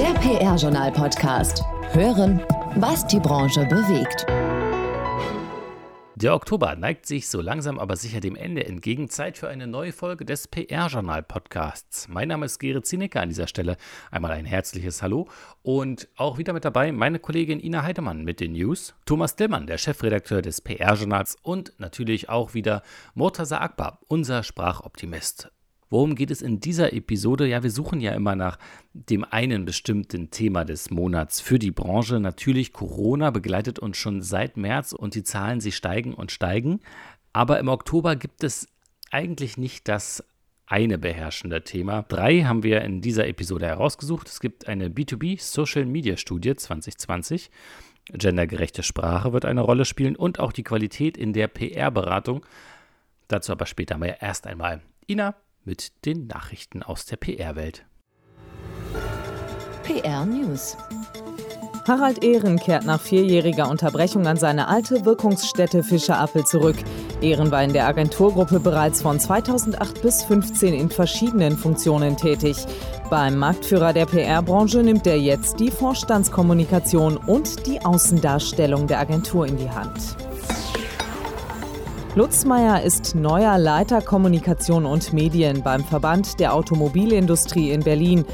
Der PR-Journal-Podcast. Hören, was die Branche bewegt. Der Oktober neigt sich so langsam aber sicher dem Ende entgegen. Zeit für eine neue Folge des PR-Journal-Podcasts. Mein Name ist Gerrit Zinecker an dieser Stelle. Einmal ein herzliches Hallo und auch wieder mit dabei meine Kollegin Ina Heidemann mit den News, Thomas Dillmann, der Chefredakteur des PR-Journals und natürlich auch wieder Murtaza Akbar, unser Sprachoptimist. Worum geht es in dieser Episode? Ja, wir suchen ja immer nach dem einen bestimmten Thema des Monats für die Branche. Natürlich, Corona begleitet uns schon seit März und die Zahlen, sie steigen und steigen. Aber im Oktober gibt es eigentlich nicht das eine beherrschende Thema. Drei haben wir in dieser Episode herausgesucht. Es gibt eine B2B Social Media Studie 2020. Gendergerechte Sprache wird eine Rolle spielen und auch die Qualität in der PR-Beratung. Dazu aber später mal erst einmal. Ina, mit den Nachrichten aus der PR-Welt. PR News. Harald Ehren kehrt nach vierjähriger Unterbrechung an seine alte Wirkungsstätte Fischerappel zurück. Ehren war in der Agenturgruppe bereits von 2008 bis 2015 in verschiedenen Funktionen tätig. Beim Marktführer der PR-Branche nimmt er jetzt die Vorstandskommunikation und die Außendarstellung der Agentur in die Hand. Lutz Meyer ist neuer Leiter Kommunikation und Medien beim Verband der Automobilindustrie in Berlin.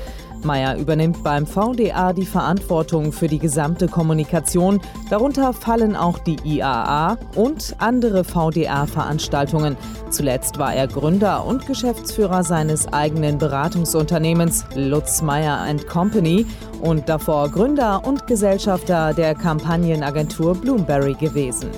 Meyer übernimmt beim VDA die Verantwortung für die gesamte Kommunikation. Darunter fallen auch die IAA und andere VDA-Veranstaltungen. Zuletzt war er Gründer und Geschäftsführer seines eigenen Beratungsunternehmens Lutz Meyer Company und davor Gründer und Gesellschafter der Kampagnenagentur Bloomberry gewesen.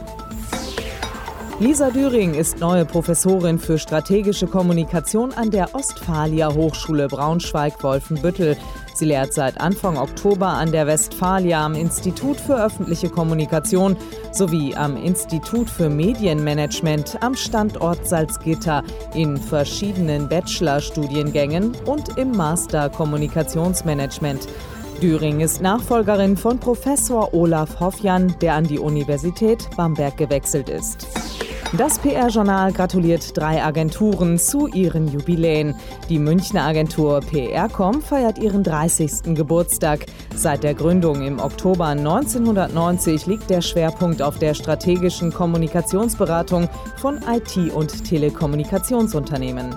Lisa Düring ist neue Professorin für strategische Kommunikation an der Ostfalia Hochschule Braunschweig-Wolfenbüttel. Sie lehrt seit Anfang Oktober an der Westfalia am Institut für öffentliche Kommunikation sowie am Institut für Medienmanagement am Standort Salzgitter in verschiedenen Bachelorstudiengängen und im Master Kommunikationsmanagement. Düring ist Nachfolgerin von Professor Olaf Hoffjan, der an die Universität Bamberg gewechselt ist. Das PR-Journal gratuliert drei Agenturen zu ihren Jubiläen. Die Münchner Agentur PRcom feiert ihren 30. Geburtstag. Seit der Gründung im Oktober 1990 liegt der Schwerpunkt auf der strategischen Kommunikationsberatung von IT- und Telekommunikationsunternehmen.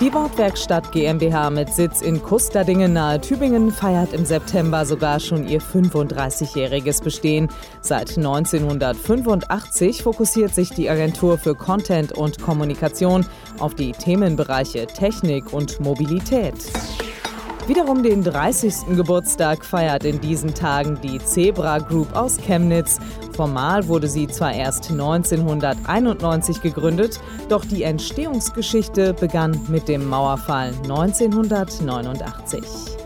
Die Wortwerkstatt GmbH mit Sitz in Kusterdingen nahe Tübingen feiert im September sogar schon ihr 35-jähriges Bestehen. Seit 1985 fokussiert sich die Agentur für Content und Kommunikation auf die Themenbereiche Technik und Mobilität. Wiederum den 30. Geburtstag feiert in diesen Tagen die Zebra Group aus Chemnitz. Formal wurde sie zwar erst 1991 gegründet, doch die Entstehungsgeschichte begann mit dem Mauerfall 1989.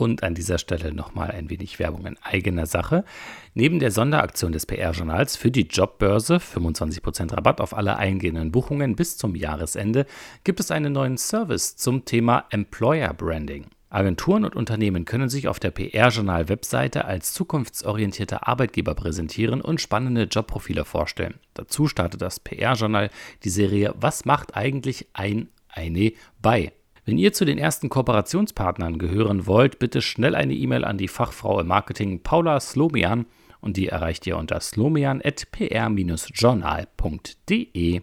Und an dieser Stelle nochmal ein wenig Werbung in eigener Sache. Neben der Sonderaktion des PR-Journals für die Jobbörse, 25% Rabatt auf alle eingehenden Buchungen bis zum Jahresende, gibt es einen neuen Service zum Thema Employer Branding. Agenturen und Unternehmen können sich auf der PR-Journal-Webseite als zukunftsorientierte Arbeitgeber präsentieren und spannende Jobprofile vorstellen. Dazu startet das PR-Journal die Serie Was macht eigentlich ein eine bei? Wenn ihr zu den ersten Kooperationspartnern gehören wollt, bitte schnell eine E-Mail an die Fachfrau im Marketing Paula Slomian und die erreicht ihr unter slomian.pr-journal.de.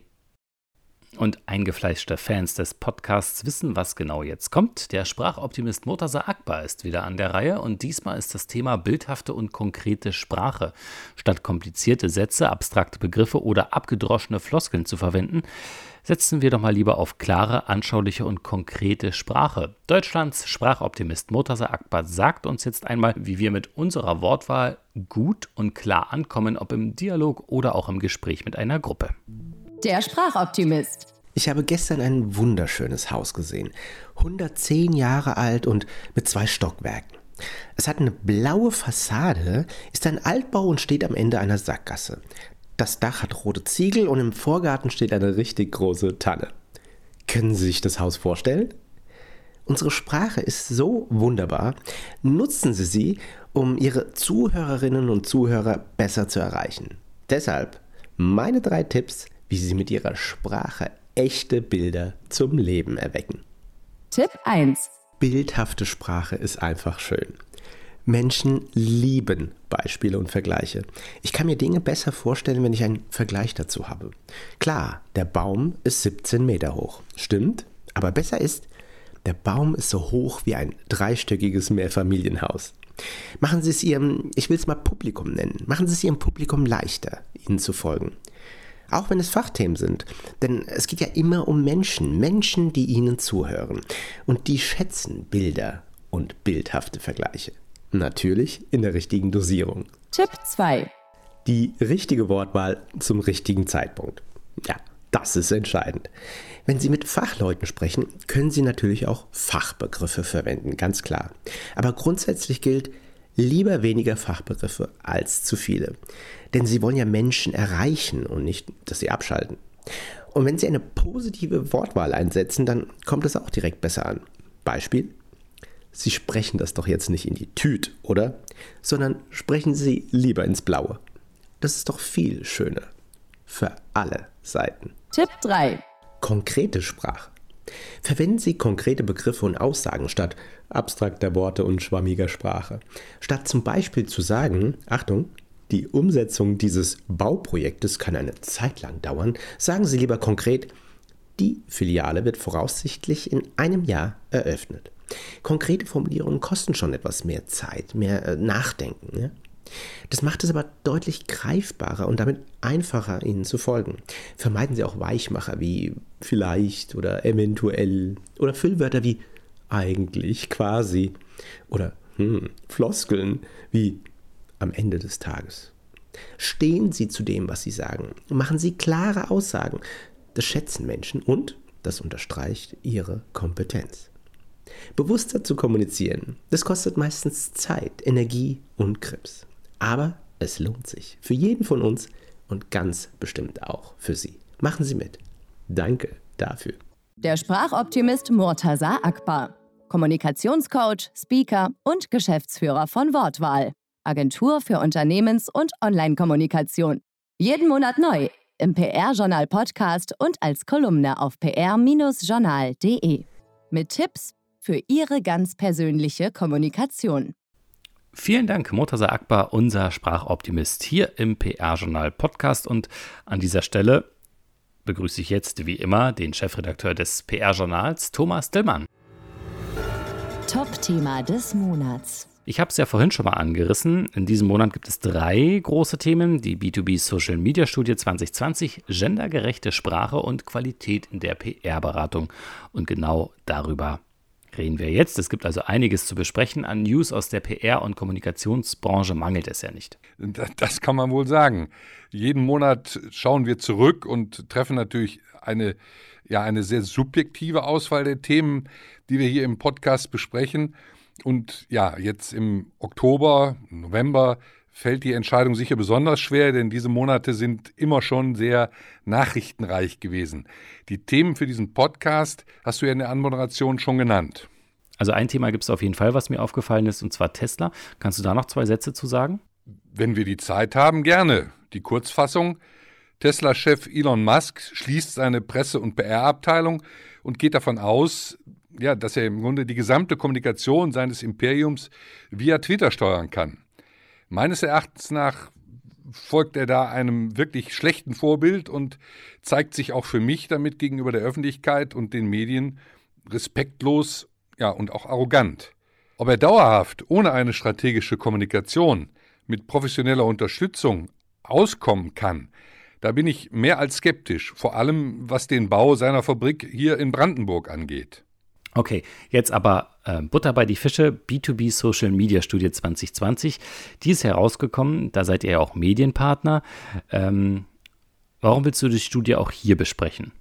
Und eingefleischte Fans des Podcasts wissen, was genau jetzt kommt. Der Sprachoptimist Murtaza Akbar ist wieder an der Reihe und diesmal ist das Thema bildhafte und konkrete Sprache. Statt komplizierte Sätze, abstrakte Begriffe oder abgedroschene Floskeln zu verwenden, setzen wir doch mal lieber auf klare, anschauliche und konkrete Sprache. Deutschlands Sprachoptimist Murtaza Akbar sagt uns jetzt einmal, wie wir mit unserer Wortwahl gut und klar ankommen, ob im Dialog oder auch im Gespräch mit einer Gruppe. Der Sprachoptimist. Ich habe gestern ein wunderschönes Haus gesehen. 110 Jahre alt und mit zwei Stockwerken. Es hat eine blaue Fassade, ist ein Altbau und steht am Ende einer Sackgasse. Das Dach hat rote Ziegel und im Vorgarten steht eine richtig große Tanne. Können Sie sich das Haus vorstellen? Unsere Sprache ist so wunderbar. Nutzen Sie sie, um Ihre Zuhörerinnen und Zuhörer besser zu erreichen. Deshalb meine drei Tipps, wie Sie mit Ihrer Sprache echte Bilder zum Leben erwecken. Tipp 1. Bildhafte Sprache ist einfach schön. Menschen lieben Beispiele und Vergleiche. Ich kann mir Dinge besser vorstellen, wenn ich einen Vergleich dazu habe. Klar, der Baum ist 17 Meter hoch. Stimmt, aber besser ist, der Baum ist so hoch wie ein dreistöckiges Mehrfamilienhaus. Machen Sie es Ihrem, ich will es mal Publikum nennen, machen Sie es Ihrem Publikum leichter, Ihnen zu folgen. Auch wenn es Fachthemen sind. Denn es geht ja immer um Menschen, Menschen, die Ihnen zuhören. Und die schätzen Bilder und bildhafte Vergleiche. Natürlich in der richtigen Dosierung. Tipp 2. Die richtige Wortwahl zum richtigen Zeitpunkt. Ja, das ist entscheidend. Wenn Sie mit Fachleuten sprechen, können Sie natürlich auch Fachbegriffe verwenden, ganz klar. Aber grundsätzlich gilt, lieber weniger Fachbegriffe als zu viele. Denn Sie wollen ja Menschen erreichen und nicht, dass sie abschalten. Und wenn Sie eine positive Wortwahl einsetzen, dann kommt es auch direkt besser an. Beispiel, Sie sprechen das doch jetzt nicht in die Tüte, oder? Sondern sprechen Sie lieber ins Blaue. Das ist doch viel schöner. Für alle Seiten. Tipp 3 konkrete Sprache. Verwenden Sie konkrete Begriffe und Aussagen statt abstrakter Worte und schwammiger Sprache. Statt zum Beispiel zu sagen, Achtung, die Umsetzung dieses Bauprojektes kann eine Zeit lang dauern, sagen Sie lieber konkret, die Filiale wird voraussichtlich in einem Jahr eröffnet. Konkrete Formulierungen kosten schon etwas mehr Zeit, mehr äh, Nachdenken. Ja? Das macht es aber deutlich greifbarer und damit einfacher, ihnen zu folgen. Vermeiden Sie auch Weichmacher wie vielleicht oder eventuell oder Füllwörter wie eigentlich, quasi oder hm, Floskeln wie am Ende des Tages. Stehen Sie zu dem, was Sie sagen. Machen Sie klare Aussagen. Das schätzen Menschen und das unterstreicht Ihre Kompetenz. Bewusster zu kommunizieren, das kostet meistens Zeit, Energie und Grips. Aber es lohnt sich. Für jeden von uns und ganz bestimmt auch für Sie. Machen Sie mit. Danke dafür. Der Sprachoptimist Murtaza Akbar. Kommunikationscoach, Speaker und Geschäftsführer von Wortwahl. Agentur für Unternehmens- und Online-Kommunikation. Jeden Monat neu im PR-Journal Podcast und als Kolumne auf pr-journal.de. Mit Tipps für Ihre ganz persönliche Kommunikation. Vielen Dank, Murtaza Akbar, unser Sprachoptimist hier im PR-Journal Podcast. Und an dieser Stelle begrüße ich jetzt wie immer den Chefredakteur des PR-Journals, Thomas Dillmann. Top-Thema des Monats. Ich habe es ja vorhin schon mal angerissen. In diesem Monat gibt es drei große Themen. Die B2B Social Media Studie 2020, gendergerechte Sprache und Qualität in der PR-Beratung. Und genau darüber reden wir jetzt. Es gibt also einiges zu besprechen. An News aus der PR- und Kommunikationsbranche mangelt es ja nicht. Das kann man wohl sagen. Jeden Monat schauen wir zurück und treffen natürlich eine, ja, eine sehr subjektive Auswahl der Themen, die wir hier im Podcast besprechen. Und ja, jetzt im Oktober, November fällt die Entscheidung sicher besonders schwer, denn diese Monate sind immer schon sehr nachrichtenreich gewesen. Die Themen für diesen Podcast hast du ja in der Anmoderation schon genannt. Also ein Thema gibt es auf jeden Fall, was mir aufgefallen ist, und zwar Tesla. Kannst du da noch zwei Sätze zu sagen? Wenn wir die Zeit haben, gerne. Die Kurzfassung. Tesla-Chef Elon Musk schließt seine Presse- und PR-Abteilung und geht davon aus, ja, dass er im Grunde die gesamte Kommunikation seines Imperiums via Twitter steuern kann. Meines Erachtens nach folgt er da einem wirklich schlechten Vorbild und zeigt sich auch für mich damit gegenüber der Öffentlichkeit und den Medien respektlos ja, und auch arrogant. Ob er dauerhaft ohne eine strategische Kommunikation mit professioneller Unterstützung auskommen kann, da bin ich mehr als skeptisch, vor allem was den Bau seiner Fabrik hier in Brandenburg angeht. Okay, jetzt aber äh, Butter bei die Fische, B2B Social Media Studie 2020. Die ist herausgekommen, da seid ihr ja auch Medienpartner. Ähm, warum willst du die Studie auch hier besprechen?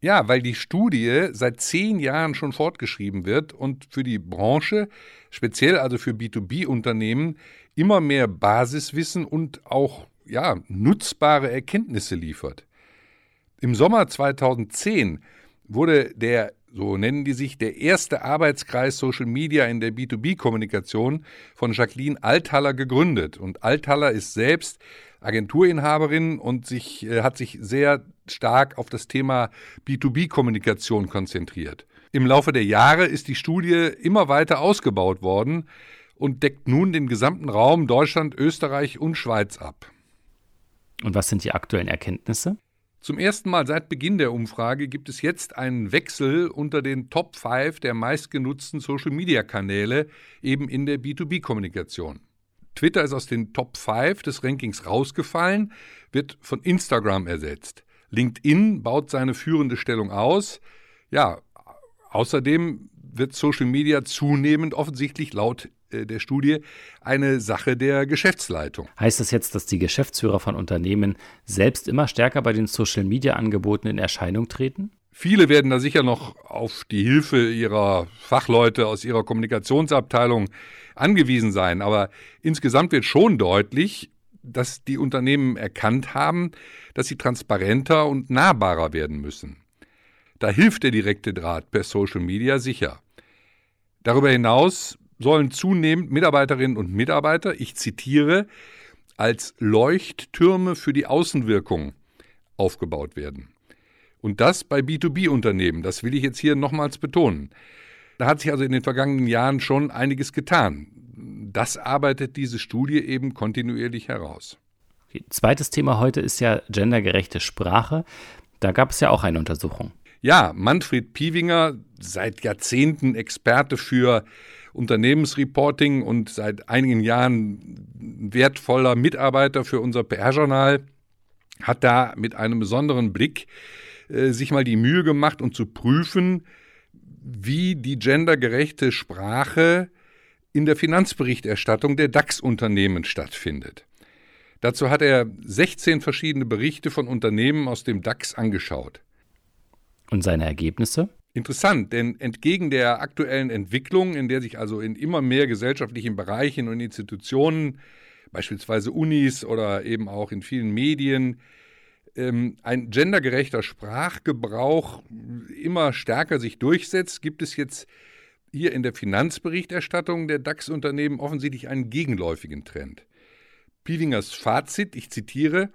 Ja, weil die Studie seit zehn Jahren schon fortgeschrieben wird und für die Branche, speziell also für B2B-Unternehmen, immer mehr Basiswissen und auch ja, nutzbare Erkenntnisse liefert. Im Sommer 2010 wurde der so nennen die sich, der erste Arbeitskreis Social Media in der B2B-Kommunikation von Jacqueline Althaller gegründet. Und Althaller ist selbst Agenturinhaberin und sich, äh, hat sich sehr stark auf das Thema B2B-Kommunikation konzentriert. Im Laufe der Jahre ist die Studie immer weiter ausgebaut worden und deckt nun den gesamten Raum Deutschland, Österreich und Schweiz ab. Und was sind die aktuellen Erkenntnisse? Zum ersten Mal seit Beginn der Umfrage gibt es jetzt einen Wechsel unter den Top 5 der meistgenutzten Social-Media-Kanäle eben in der B2B-Kommunikation. Twitter ist aus den Top 5 des Rankings rausgefallen, wird von Instagram ersetzt. LinkedIn baut seine führende Stellung aus. Ja, außerdem wird Social Media zunehmend offensichtlich laut der Studie eine Sache der Geschäftsleitung. Heißt das jetzt, dass die Geschäftsführer von Unternehmen selbst immer stärker bei den Social Media Angeboten in Erscheinung treten? Viele werden da sicher noch auf die Hilfe ihrer Fachleute aus ihrer Kommunikationsabteilung angewiesen sein. Aber insgesamt wird schon deutlich, dass die Unternehmen erkannt haben, dass sie transparenter und nahbarer werden müssen. Da hilft der direkte Draht per Social Media sicher. Darüber hinaus sollen zunehmend Mitarbeiterinnen und Mitarbeiter, ich zitiere, als Leuchttürme für die Außenwirkung aufgebaut werden. Und das bei B2B-Unternehmen, das will ich jetzt hier nochmals betonen. Da hat sich also in den vergangenen Jahren schon einiges getan. Das arbeitet diese Studie eben kontinuierlich heraus. Okay. Zweites Thema heute ist ja gendergerechte Sprache. Da gab es ja auch eine Untersuchung. Ja, Manfred Piewinger, seit Jahrzehnten Experte für Unternehmensreporting und seit einigen Jahren wertvoller Mitarbeiter für unser PR-Journal, hat da mit einem besonderen Blick äh, sich mal die Mühe gemacht und zu prüfen, wie die gendergerechte Sprache in der Finanzberichterstattung der DAX-Unternehmen stattfindet. Dazu hat er 16 verschiedene Berichte von Unternehmen aus dem DAX angeschaut. Und seine Ergebnisse? Interessant, denn entgegen der aktuellen Entwicklung, in der sich also in immer mehr gesellschaftlichen Bereichen und Institutionen, beispielsweise Unis oder eben auch in vielen Medien, ähm, ein gendergerechter Sprachgebrauch immer stärker sich durchsetzt, gibt es jetzt hier in der Finanzberichterstattung der DAX-Unternehmen offensichtlich einen gegenläufigen Trend. Pielingers Fazit, ich zitiere,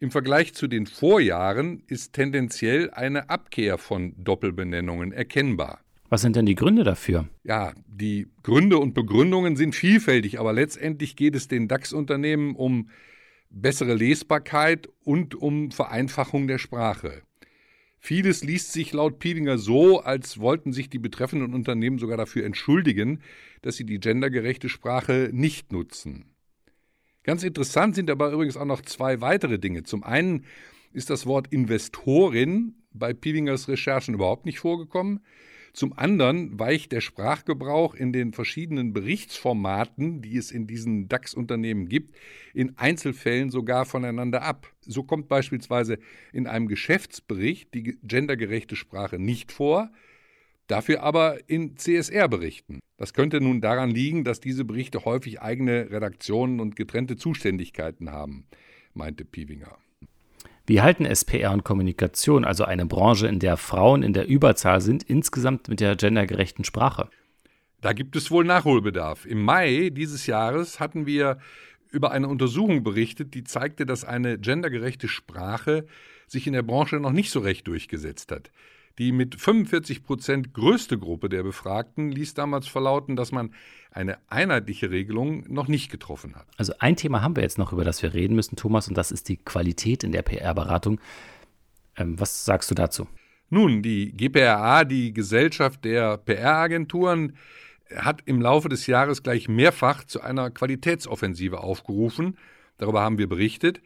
im Vergleich zu den Vorjahren ist tendenziell eine Abkehr von Doppelbenennungen erkennbar. Was sind denn die Gründe dafür? Ja, die Gründe und Begründungen sind vielfältig, aber letztendlich geht es den DAX-Unternehmen um bessere Lesbarkeit und um Vereinfachung der Sprache. Vieles liest sich laut Pielinger so, als wollten sich die betreffenden Unternehmen sogar dafür entschuldigen, dass sie die gendergerechte Sprache nicht nutzen. Ganz interessant sind aber übrigens auch noch zwei weitere Dinge. Zum einen ist das Wort Investorin bei Pielingers Recherchen überhaupt nicht vorgekommen. Zum anderen weicht der Sprachgebrauch in den verschiedenen Berichtsformaten, die es in diesen DAX-Unternehmen gibt, in Einzelfällen sogar voneinander ab. So kommt beispielsweise in einem Geschäftsbericht die gendergerechte Sprache nicht vor, dafür aber in CSR-Berichten. Das könnte nun daran liegen, dass diese Berichte häufig eigene Redaktionen und getrennte Zuständigkeiten haben, meinte Piewinger. Wie halten SPR und Kommunikation, also eine Branche, in der Frauen in der Überzahl sind, insgesamt mit der gendergerechten Sprache? Da gibt es wohl Nachholbedarf. Im Mai dieses Jahres hatten wir über eine Untersuchung berichtet, die zeigte, dass eine gendergerechte Sprache sich in der Branche noch nicht so recht durchgesetzt hat. Die mit 45 Prozent größte Gruppe der Befragten ließ damals verlauten, dass man eine einheitliche Regelung noch nicht getroffen hat. Also ein Thema haben wir jetzt noch, über das wir reden müssen, Thomas, und das ist die Qualität in der PR-Beratung. Ähm, was sagst du dazu? Nun, die GPRA, die Gesellschaft der PR-Agenturen, hat im Laufe des Jahres gleich mehrfach zu einer Qualitätsoffensive aufgerufen. Darüber haben wir berichtet.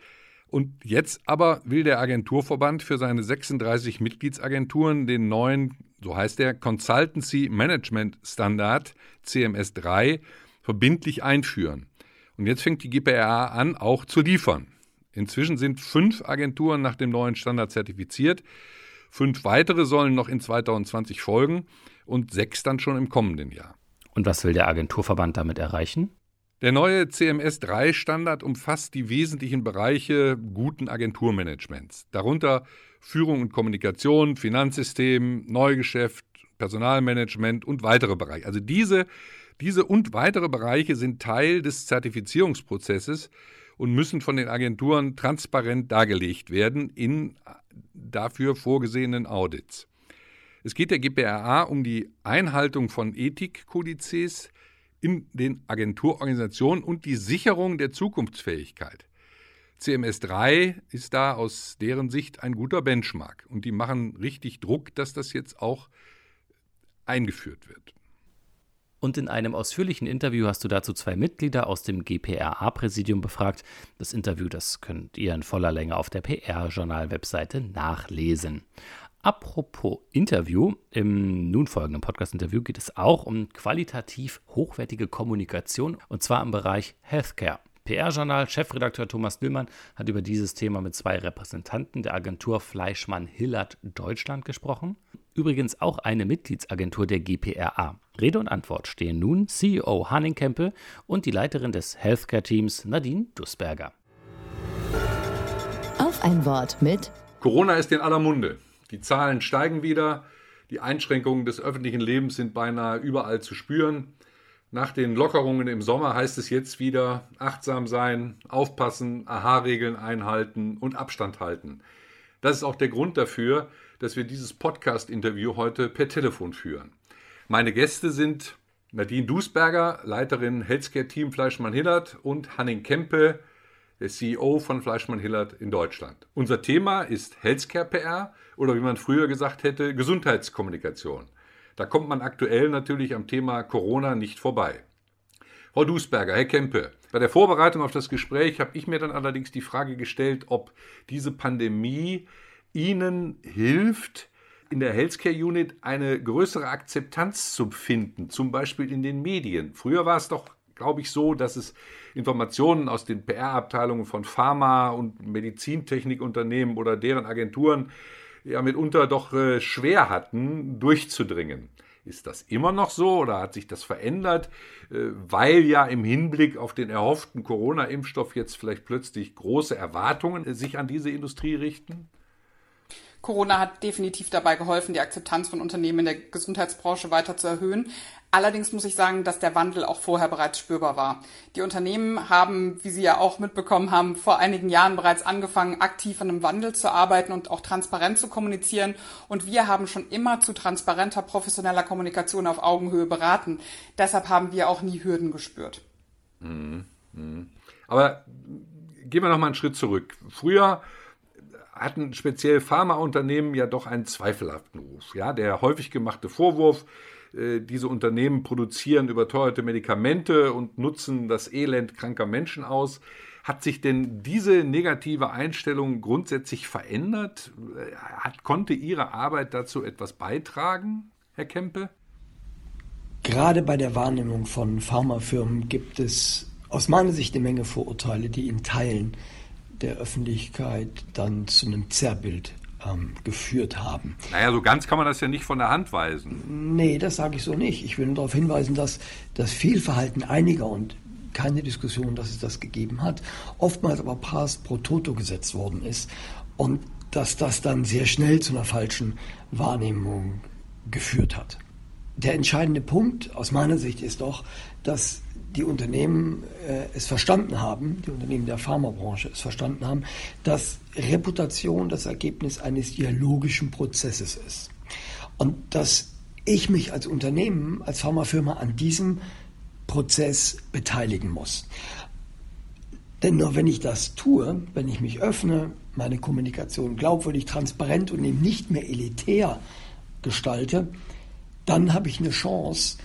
Und jetzt aber will der Agenturverband für seine 36 Mitgliedsagenturen den neuen, so heißt der, Consultancy Management Standard CMS 3 verbindlich einführen. Und jetzt fängt die GPRA an, auch zu liefern. Inzwischen sind fünf Agenturen nach dem neuen Standard zertifiziert. Fünf weitere sollen noch in 2020 folgen und sechs dann schon im kommenden Jahr. Und was will der Agenturverband damit erreichen? Der neue CMS-3-Standard umfasst die wesentlichen Bereiche guten Agenturmanagements, darunter Führung und Kommunikation, Finanzsystem, Neugeschäft, Personalmanagement und weitere Bereiche. Also diese, diese und weitere Bereiche sind Teil des Zertifizierungsprozesses und müssen von den Agenturen transparent dargelegt werden in dafür vorgesehenen Audits. Es geht der GPRA um die Einhaltung von Ethikkodizes in den Agenturorganisationen und die Sicherung der Zukunftsfähigkeit. CMS3 ist da aus deren Sicht ein guter Benchmark und die machen richtig Druck, dass das jetzt auch eingeführt wird. Und in einem ausführlichen Interview hast du dazu zwei Mitglieder aus dem GPRA-Präsidium befragt. Das Interview, das könnt ihr in voller Länge auf der PR-Journal-Webseite nachlesen. Apropos Interview, im nun folgenden Podcast-Interview geht es auch um qualitativ hochwertige Kommunikation und zwar im Bereich Healthcare. PR-Journal Chefredakteur Thomas Nüllmann hat über dieses Thema mit zwei Repräsentanten der Agentur Fleischmann Hillert Deutschland gesprochen. Übrigens auch eine Mitgliedsagentur der GPRA. Rede und Antwort stehen nun CEO Hanning Kempe und die Leiterin des Healthcare-Teams Nadine Dussberger. Auf ein Wort mit Corona ist in aller Munde. Die Zahlen steigen wieder. Die Einschränkungen des öffentlichen Lebens sind beinahe überall zu spüren. Nach den Lockerungen im Sommer heißt es jetzt wieder achtsam sein, aufpassen, AHA-Regeln einhalten und Abstand halten. Das ist auch der Grund dafür, dass wir dieses Podcast-Interview heute per Telefon führen. Meine Gäste sind Nadine Duisberger, Leiterin Healthcare Team Fleischmann-Hillert und Hanning Kempe, der CEO von Fleischmann-Hillert in Deutschland. Unser Thema ist Healthcare PR oder wie man früher gesagt hätte, Gesundheitskommunikation. Da kommt man aktuell natürlich am Thema Corona nicht vorbei. Frau Duisberger, Herr Kempe, bei der Vorbereitung auf das Gespräch habe ich mir dann allerdings die Frage gestellt, ob diese Pandemie Ihnen hilft, in der Healthcare Unit eine größere Akzeptanz zu finden, zum Beispiel in den Medien. Früher war es doch, glaube ich, so, dass es Informationen aus den PR-Abteilungen von Pharma- und Medizintechnikunternehmen oder deren Agenturen ja mitunter doch äh, schwer hatten, durchzudringen. Ist das immer noch so oder hat sich das verändert, äh, weil ja im Hinblick auf den erhofften Corona-Impfstoff jetzt vielleicht plötzlich große Erwartungen äh, sich an diese Industrie richten? Corona hat definitiv dabei geholfen, die Akzeptanz von Unternehmen in der Gesundheitsbranche weiter zu erhöhen. Allerdings muss ich sagen, dass der Wandel auch vorher bereits spürbar war. Die Unternehmen haben, wie Sie ja auch mitbekommen haben, vor einigen Jahren bereits angefangen, aktiv an einem Wandel zu arbeiten und auch transparent zu kommunizieren. Und wir haben schon immer zu transparenter, professioneller Kommunikation auf Augenhöhe beraten. Deshalb haben wir auch nie Hürden gespürt. Mhm. Mhm. Aber gehen wir noch mal einen Schritt zurück. Früher hatten speziell Pharmaunternehmen ja doch einen zweifelhaften Ruf. Ja, der häufig gemachte Vorwurf, äh, diese Unternehmen produzieren überteuerte Medikamente und nutzen das Elend kranker Menschen aus. Hat sich denn diese negative Einstellung grundsätzlich verändert? Äh, hat, konnte Ihre Arbeit dazu etwas beitragen, Herr Kempe? Gerade bei der Wahrnehmung von Pharmafirmen gibt es aus meiner Sicht eine Menge Vorurteile, die in Teilen der Öffentlichkeit dann zu einem Zerrbild ähm, geführt haben. Naja, so ganz kann man das ja nicht von der Hand weisen. Nee, das sage ich so nicht. Ich will nur darauf hinweisen, dass das Fehlverhalten einiger und keine Diskussion, dass es das gegeben hat, oftmals aber pars pro toto gesetzt worden ist und dass das dann sehr schnell zu einer falschen Wahrnehmung geführt hat. Der entscheidende Punkt aus meiner Sicht ist doch, dass die Unternehmen äh, es verstanden haben, die Unternehmen der Pharmabranche es verstanden haben, dass Reputation das Ergebnis eines dialogischen Prozesses ist. Und dass ich mich als Unternehmen, als Pharmafirma an diesem Prozess beteiligen muss. Denn nur wenn ich das tue, wenn ich mich öffne, meine Kommunikation glaubwürdig, transparent und eben nicht mehr elitär gestalte, dann habe ich eine Chance,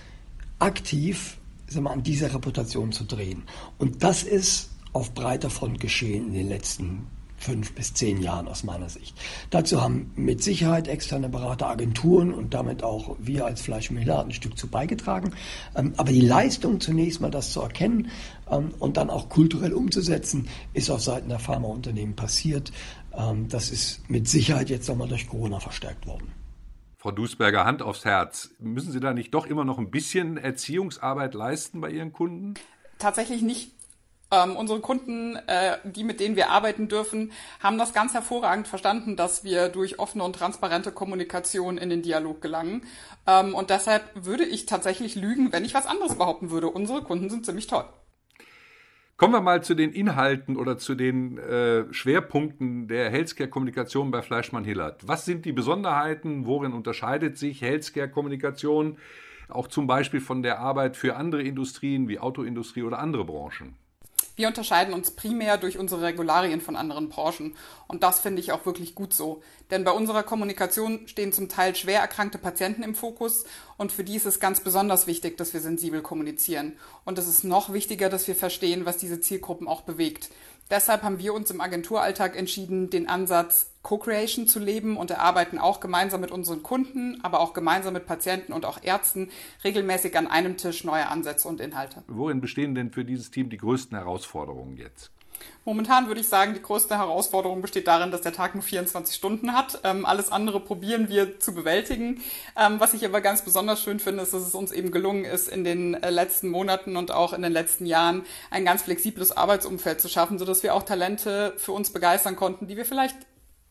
aktiv sag mal, an dieser Reputation zu drehen. Und das ist auf breiter Front geschehen in den letzten fünf bis zehn Jahren aus meiner Sicht. Dazu haben mit Sicherheit externe Berateragenturen und damit auch wir als Fleischmiller ein Stück zu beigetragen. Ähm, aber die Leistung zunächst mal das zu erkennen ähm, und dann auch kulturell umzusetzen, ist auf Seiten der Pharmaunternehmen passiert. Ähm, das ist mit Sicherheit jetzt nochmal durch Corona verstärkt worden. Frau Duisberger, Hand aufs Herz. Müssen Sie da nicht doch immer noch ein bisschen Erziehungsarbeit leisten bei Ihren Kunden? Tatsächlich nicht. Ähm, unsere Kunden, äh, die mit denen wir arbeiten dürfen, haben das ganz hervorragend verstanden, dass wir durch offene und transparente Kommunikation in den Dialog gelangen. Ähm, und deshalb würde ich tatsächlich lügen, wenn ich was anderes behaupten würde. Unsere Kunden sind ziemlich toll. Kommen wir mal zu den Inhalten oder zu den äh, Schwerpunkten der Healthcare-Kommunikation bei Fleischmann-Hillert. Was sind die Besonderheiten? Worin unterscheidet sich Healthcare-Kommunikation auch zum Beispiel von der Arbeit für andere Industrien wie Autoindustrie oder andere Branchen? Wir unterscheiden uns primär durch unsere Regularien von anderen Branchen. Und das finde ich auch wirklich gut so. Denn bei unserer Kommunikation stehen zum Teil schwer erkrankte Patienten im Fokus und für die ist es ganz besonders wichtig, dass wir sensibel kommunizieren. Und es ist noch wichtiger, dass wir verstehen, was diese Zielgruppen auch bewegt. Deshalb haben wir uns im Agenturalltag entschieden, den Ansatz Co-Creation zu leben und erarbeiten auch gemeinsam mit unseren Kunden, aber auch gemeinsam mit Patienten und auch Ärzten regelmäßig an einem Tisch neue Ansätze und Inhalte. Worin bestehen denn für dieses Team die größten Herausforderungen jetzt? Momentan würde ich sagen, die größte Herausforderung besteht darin, dass der Tag nur 24 Stunden hat. Ähm, alles andere probieren wir zu bewältigen. Ähm, was ich aber ganz besonders schön finde, ist, dass es uns eben gelungen ist, in den äh, letzten Monaten und auch in den letzten Jahren ein ganz flexibles Arbeitsumfeld zu schaffen, sodass wir auch Talente für uns begeistern konnten, die wir vielleicht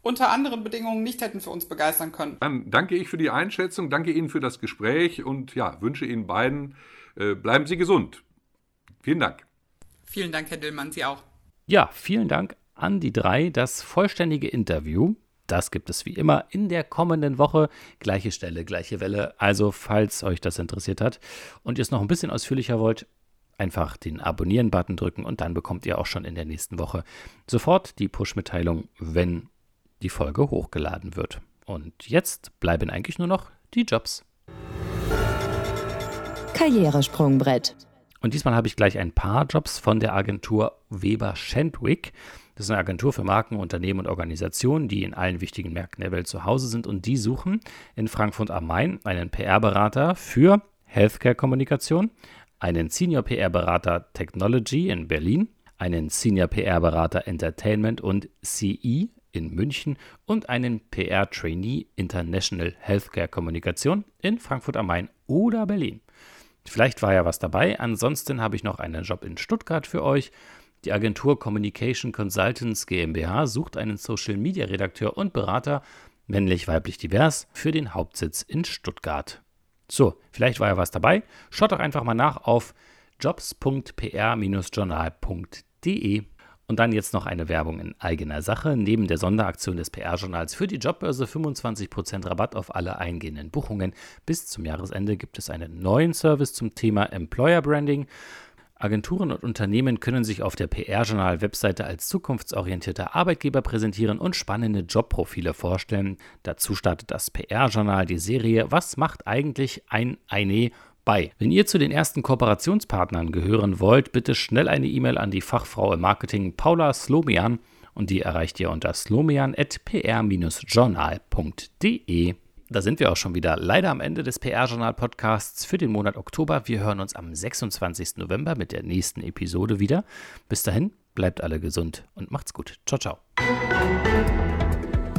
unter anderen Bedingungen nicht hätten für uns begeistern können. Dann danke ich für die Einschätzung, danke Ihnen für das Gespräch und ja, wünsche Ihnen beiden, äh, bleiben Sie gesund. Vielen Dank. Vielen Dank, Herr Dillmann, Sie auch. Ja, vielen Dank an die drei. Das vollständige Interview, das gibt es wie immer in der kommenden Woche. Gleiche Stelle, gleiche Welle. Also, falls euch das interessiert hat und ihr es noch ein bisschen ausführlicher wollt, einfach den Abonnieren-Button drücken und dann bekommt ihr auch schon in der nächsten Woche sofort die Push-Mitteilung, wenn die Folge hochgeladen wird. Und jetzt bleiben eigentlich nur noch die Jobs. Karrieresprungbrett. Und diesmal habe ich gleich ein paar Jobs von der Agentur Weber Schendwick. Das ist eine Agentur für Marken, Unternehmen und Organisationen, die in allen wichtigen Märkten der Welt zu Hause sind. Und die suchen in Frankfurt am Main einen PR-Berater für Healthcare-Kommunikation, einen Senior PR-Berater Technology in Berlin, einen Senior PR-Berater Entertainment und CE in München und einen PR-Trainee International Healthcare Kommunikation in Frankfurt am Main oder Berlin. Vielleicht war ja was dabei. Ansonsten habe ich noch einen Job in Stuttgart für euch. Die Agentur Communication Consultants GmbH sucht einen Social Media Redakteur und Berater, männlich, weiblich, divers, für den Hauptsitz in Stuttgart. So, vielleicht war ja was dabei. Schaut doch einfach mal nach auf jobs.pr-journal.de. Und dann jetzt noch eine Werbung in eigener Sache. Neben der Sonderaktion des PR-Journals für die Jobbörse 25% Rabatt auf alle eingehenden Buchungen. Bis zum Jahresende gibt es einen neuen Service zum Thema Employer Branding. Agenturen und Unternehmen können sich auf der PR-Journal-Webseite als zukunftsorientierter Arbeitgeber präsentieren und spannende Jobprofile vorstellen. Dazu startet das PR-Journal die Serie Was macht eigentlich ein eine bei. Wenn ihr zu den ersten Kooperationspartnern gehören wollt, bitte schnell eine E-Mail an die Fachfrau im Marketing Paula Slomian und die erreicht ihr unter slomian.pr-journal.de. Da sind wir auch schon wieder leider am Ende des PR-Journal-Podcasts für den Monat Oktober. Wir hören uns am 26. November mit der nächsten Episode wieder. Bis dahin, bleibt alle gesund und macht's gut. Ciao, ciao.